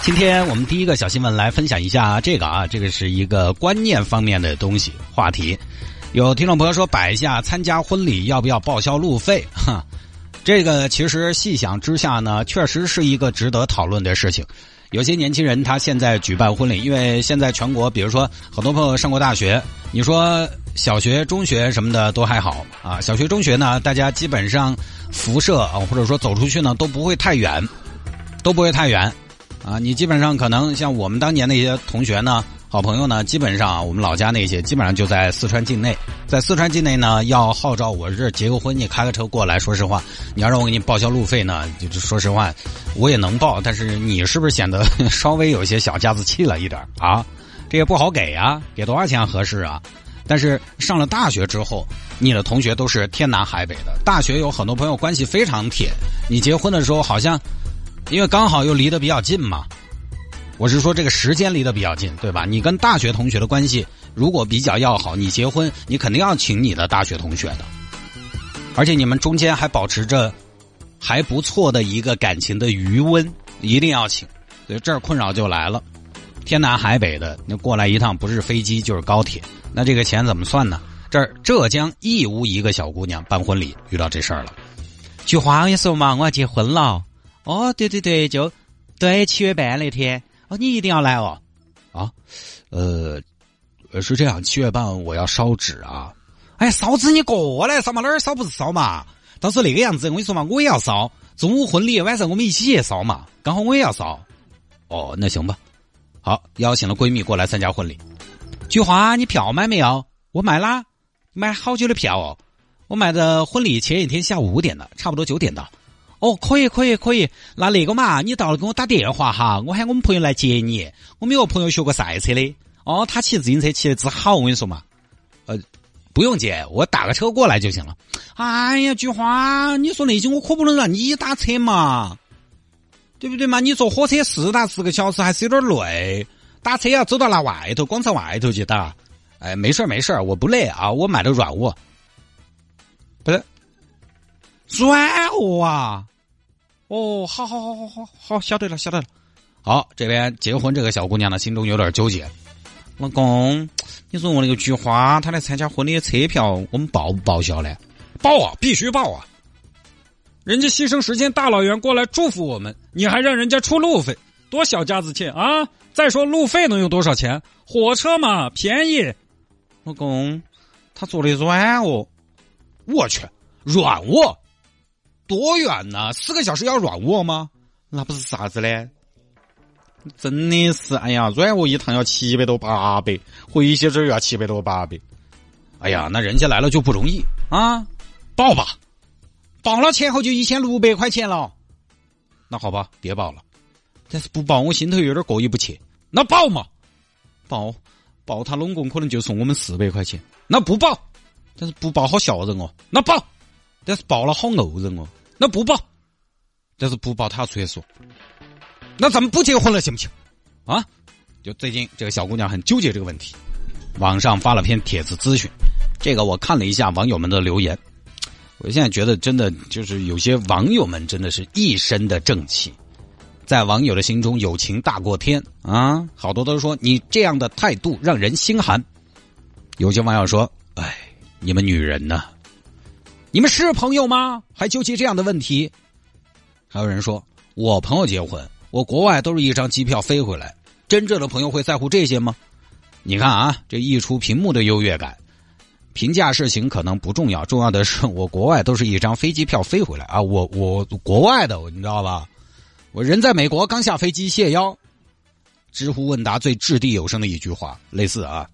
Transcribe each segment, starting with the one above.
今天我们第一个小新闻来分享一下这个啊，这个是一个观念方面的东西话题。有听众朋友说摆一下参加婚礼要不要报销路费？哈，这个其实细想之下呢，确实是一个值得讨论的事情。有些年轻人他现在举办婚礼，因为现在全国，比如说很多朋友上过大学，你说小学、中学什么的都还好啊。小学、中学呢，大家基本上辐射啊，或者说走出去呢都不会太远，都不会太远啊。你基本上可能像我们当年那些同学呢。好朋友呢，基本上我们老家那些基本上就在四川境内，在四川境内呢，要号召我这结个婚，你开个车过来，说实话，你要让我给你报销路费呢，就说实话，我也能报，但是你是不是显得 稍微有些小家子气了一点啊？这也不好给啊，给多少钱合适啊？但是上了大学之后，你的同学都是天南海北的，大学有很多朋友关系非常铁，你结婚的时候好像，因为刚好又离得比较近嘛。我是说，这个时间离得比较近，对吧？你跟大学同学的关系如果比较要好，你结婚你肯定要请你的大学同学的，而且你们中间还保持着还不错的一个感情的余温，一定要请。所以这儿困扰就来了，天南海北的，那过来一趟不是飞机就是高铁，那这个钱怎么算呢？这儿浙江义乌一个小姑娘办婚礼遇到这事儿了，菊花，你说嘛，我要结婚了。哦，对对对，就对七月半那天。哦，你一定要来哦，啊，呃，是这样，七月半我要烧纸啊，哎，烧纸你过来烧嘛，哪儿烧不是烧嘛？到时候那个样子，我跟你说嘛，我也要烧，中午婚礼，晚上我们一起也烧嘛，刚好我也要烧。哦，那行吧，好，邀请了闺蜜过来参加婚礼。菊花，你票买没有？我买啦，买好久的票哦，我买的婚礼前一天下午五点的，差不多九点到。哦，可以可以可以，那那个嘛，你到了给我打电话哈，我喊我们朋友来接你。我们有个朋友学过赛车的，哦，他骑自行车骑的之好，我跟你说嘛，呃，不用接，我打个车过来就行了。哎呀，菊花，你说那些我可不能让你打车嘛，对不对嘛？你坐火车四打四个小时还是有点累，打车要走到那外头广场外头去打。哎，没事儿没事儿我不累啊，我买的软卧，不是。软卧啊！哦，好好好好好好，晓得了晓得了。好，这边结婚这个小姑娘呢，心中有点纠结。老公，你说我那个菊花，她来参加婚礼的车票，我们报不报销呢？报啊，必须报啊！人家牺牲时间大老远过来祝福我们，你还让人家出路费，多小家子气啊！再说路费能有多少钱？火车嘛，便宜。老公，他坐的软卧，我去，软卧。多远呢？四个小时要软卧吗？那不是啥子嘞？真的是，哎呀，软卧一趟要七百多八百，回去这又要七百多八百。哎呀，那人家来了就不容易啊！报吧，报了前后就一千六百块钱了。那好吧，别报了。但是不报我心头有点过意不去。那报嘛，报报他拢共可能就送我们四百块钱。那不报，但是不报好吓人哦。那报，但是报了好怄人哦。那不报，但是不报他要出去说，那咱们不结婚了行不行？啊？就最近这个小姑娘很纠结这个问题，网上发了篇帖子咨询，这个我看了一下网友们的留言，我现在觉得真的就是有些网友们真的是一身的正气，在网友的心中友情大过天啊，好多都说你这样的态度让人心寒，有些网友说，哎，你们女人呢？你们是朋友吗？还纠结这样的问题？还有人说，我朋友结婚，我国外都是一张机票飞回来。真正的朋友会在乎这些吗？你看啊，这一出屏幕的优越感，评价事情可能不重要，重要的是我国外都是一张飞机票飞回来啊！我我国外的，你知道吧？我人在美国刚下飞机谢邀。知乎问答最掷地有声的一句话，类似啊，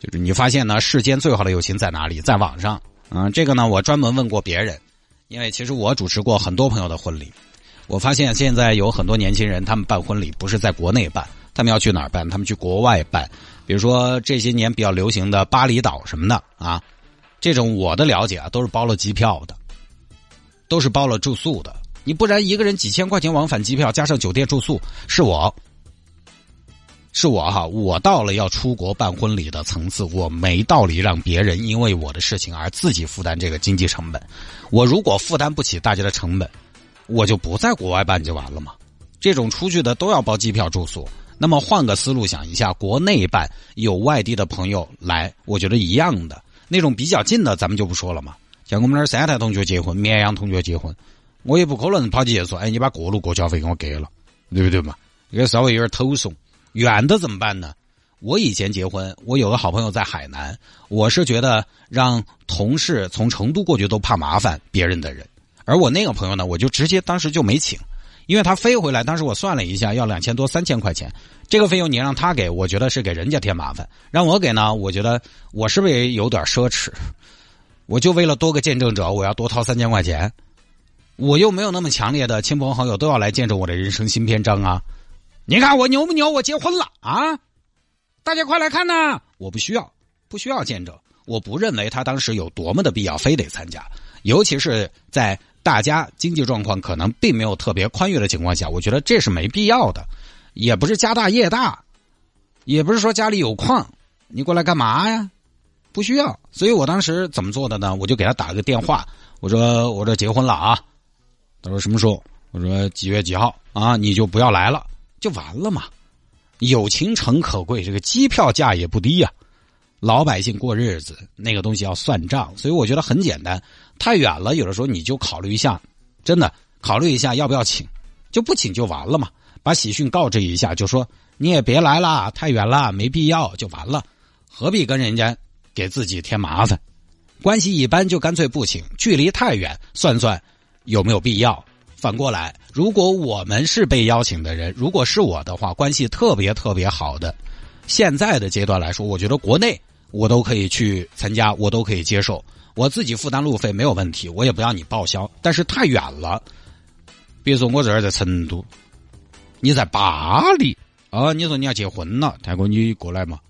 就是你发现呢，世间最好的友情在哪里？在网上。嗯，这个呢，我专门问过别人，因为其实我主持过很多朋友的婚礼，我发现现在有很多年轻人，他们办婚礼不是在国内办，他们要去哪儿办？他们去国外办，比如说这些年比较流行的巴厘岛什么的啊，这种我的了解啊，都是包了机票的，都是包了住宿的。你不然一个人几千块钱往返机票加上酒店住宿，是我，是我哈，我到了要出国办婚礼的层次，我没道理让别人因为我的事情而自己负担这个经济成本。我如果负担不起大家的成本，我就不在国外办就完了嘛。这种出去的都要包机票住宿，那么换个思路想一下，国内办有外地的朋友来，我觉得一样的。那种比较近的，咱们就不说了嘛。像我们那儿三台同学结婚，绵阳同学结婚。我也不可能跑去说，哎，你把过路过桥费给我给了，对不对嘛？这个稍微有点偷怂。远的怎么办呢？我以前结婚，我有个好朋友在海南，我是觉得让同事从成都过去都怕麻烦别人的人，而我那个朋友呢，我就直接当时就没请，因为他飞回来，当时我算了一下，要两千多三千块钱，这个费用你让他给，我觉得是给人家添麻烦，让我给呢，我觉得我是不是也有点奢侈？我就为了多个见证者，我要多掏三千块钱。我又没有那么强烈的亲朋好友都要来见证我的人生新篇章啊！你看我牛不牛？我结婚了啊！大家快来看呐！我不需要，不需要见证。我不认为他当时有多么的必要，非得参加。尤其是在大家经济状况可能并没有特别宽裕的情况下，我觉得这是没必要的。也不是家大业大，也不是说家里有矿，你过来干嘛呀？不需要。所以我当时怎么做的呢？我就给他打了个电话，我说我这结婚了啊。他说什么时候？我说几月几号啊？你就不要来了，就完了嘛。友情诚可贵，这个机票价也不低呀。老百姓过日子，那个东西要算账，所以我觉得很简单。太远了，有的时候你就考虑一下，真的考虑一下要不要请，就不请就完了嘛。把喜讯告知一下，就说你也别来了，太远了，没必要，就完了。何必跟人家给自己添麻烦？关系一般就干脆不请，距离太远，算算。有没有必要？反过来，如果我们是被邀请的人，如果是我的话，关系特别特别好的，现在的阶段来说，我觉得国内我都可以去参加，我都可以接受，我自己负担路费没有问题，我也不要你报销。但是太远了，比如说我这儿在成都，你在巴黎啊，你说你要结婚了，泰国你过来嘛？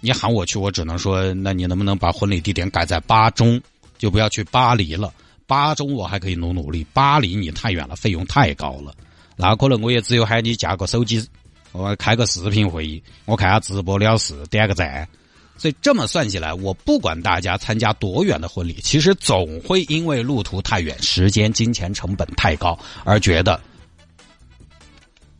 你喊我去，我只能说，那你能不能把婚礼地点改在巴中，就不要去巴黎了。巴中我还可以努努力，巴黎你太远了，费用太高了，那可能我也只有喊你架个手机，我开个视频会议，我看下直播了事，点个赞。所以这么算起来，我不管大家参加多远的婚礼，其实总会因为路途太远、时间、金钱成本太高而觉得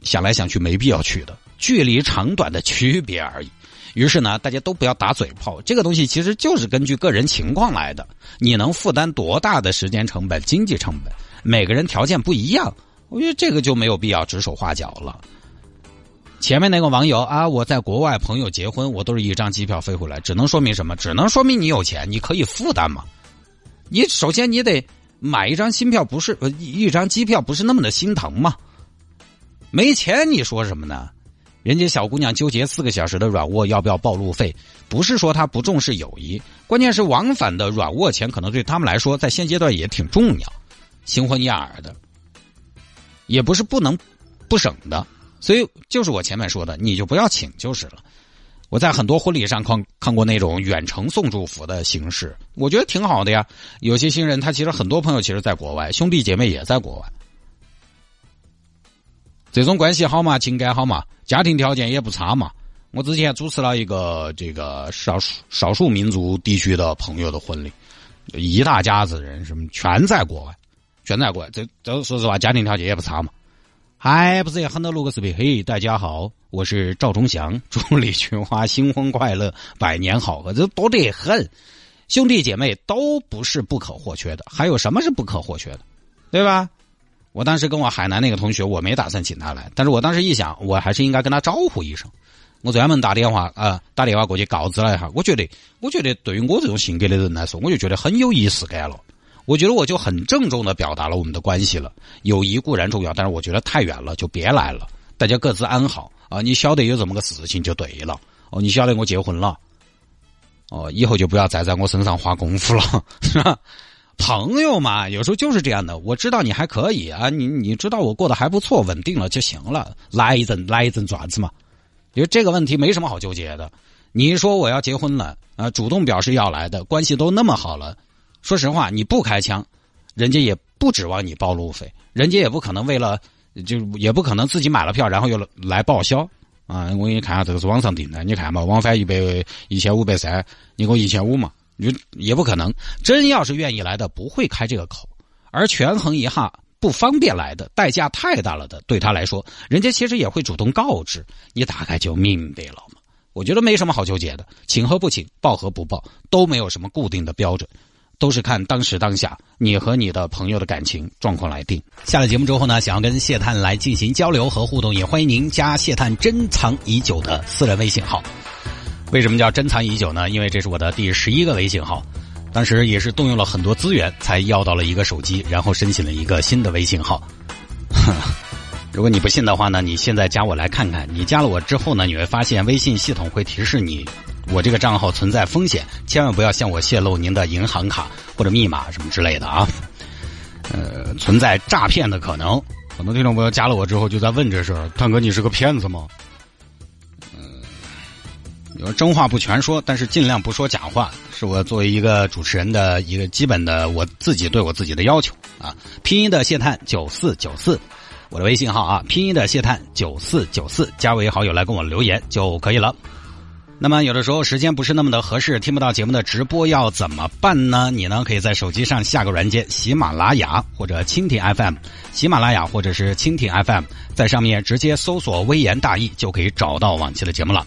想来想去没必要去的，距离长短的区别而已。于是呢，大家都不要打嘴炮。这个东西其实就是根据个人情况来的。你能负担多大的时间成本、经济成本？每个人条件不一样，我觉得这个就没有必要指手画脚了。前面那个网友啊，我在国外朋友结婚，我都是一张机票飞回来，只能说明什么？只能说明你有钱，你可以负担嘛。你首先你得买一张新票，不是一张机票，不是那么的心疼嘛。没钱你说什么呢？人家小姑娘纠结四个小时的软卧要不要报路费，不是说她不重视友谊，关键是往返的软卧钱可能对他们来说在现阶段也挺重要，新婚燕尔的，也不是不能不省的，所以就是我前面说的，你就不要请就是了。我在很多婚礼上看看过那种远程送祝福的形式，我觉得挺好的呀。有些新人他其实很多朋友其实在国外，兄弟姐妹也在国外。这种关系好嘛，情感好嘛，家庭条件也不差嘛。我之前主持了一个这个少数少数民族地区的朋友的婚礼，一大家子人，什么全在国外，全在国外。这这说实话，家庭条件也不差嘛。还不是也很多录个视频？嘿，大家好，我是赵忠祥，祝李群花新婚快乐，百年好合。这多得很，兄弟姐妹都不是不可或缺的。还有什么是不可或缺的？对吧？我当时跟我海南那个同学，我没打算请他来，但是我当时一想，我还是应该跟他招呼一声。我专门打电话啊，打电话过去告知了一下。我觉得，我觉得对于我这种性格的人来说，我就觉得很有仪式感了。我觉得我就很郑重的表达了我们的关系了。友谊固然重要，但是我觉得太远了，就别来了。大家各自安好啊！你晓得有这么个事情就对了。哦，你晓得我结婚了。哦，以后就不要再在我身上花功夫了，是吧？朋友嘛，有时候就是这样的。我知道你还可以啊，你你知道我过得还不错，稳定了就行了。来一阵，来一阵爪子嘛。因为这个问题没什么好纠结的。你说我要结婚了啊，主动表示要来的，关系都那么好了，说实话，你不开枪，人家也不指望你报路费，人家也不可能为了就也不可能自己买了票然后又来报销啊。我给你看下，这个是网上订的，你看嘛，往返一百一千五百三，你给我一千五嘛，你也不可能。真要是愿意来的，不会开这个口。而权衡一下不方便来的，代价太大了的，对他来说，人家其实也会主动告知你，大概就明白了嘛。我觉得没什么好纠结的，请和不请，报和不报，都没有什么固定的标准，都是看当时当下你和你的朋友的感情状况来定。下了节目之后呢，想要跟谢探来进行交流和互动，也欢迎您加谢探珍藏已久的私人微信号。为什么叫珍藏已久呢？因为这是我的第十一个微信号。当时也是动用了很多资源才要到了一个手机，然后申请了一个新的微信号。如果你不信的话呢，你现在加我来看看。你加了我之后呢，你会发现微信系统会提示你，我这个账号存在风险，千万不要向我泄露您的银行卡或者密码什么之类的啊。呃，存在诈骗的可能。很多听众朋友加了我之后就在问这事儿，探哥你是个骗子吗？有真话不全说，但是尽量不说假话，是我作为一个主持人的一个基本的我自己对我自己的要求啊。拼音的谢探九四九四，我的微信号啊，拼音的谢探九四九四，加为好友来跟我留言就可以了。那么有的时候时间不是那么的合适，听不到节目的直播要怎么办呢？你呢可以在手机上下个软件，喜马拉雅或者蜻蜓 FM，喜马拉雅或者是蜻蜓 FM，在上面直接搜索“微言大义”就可以找到往期的节目了。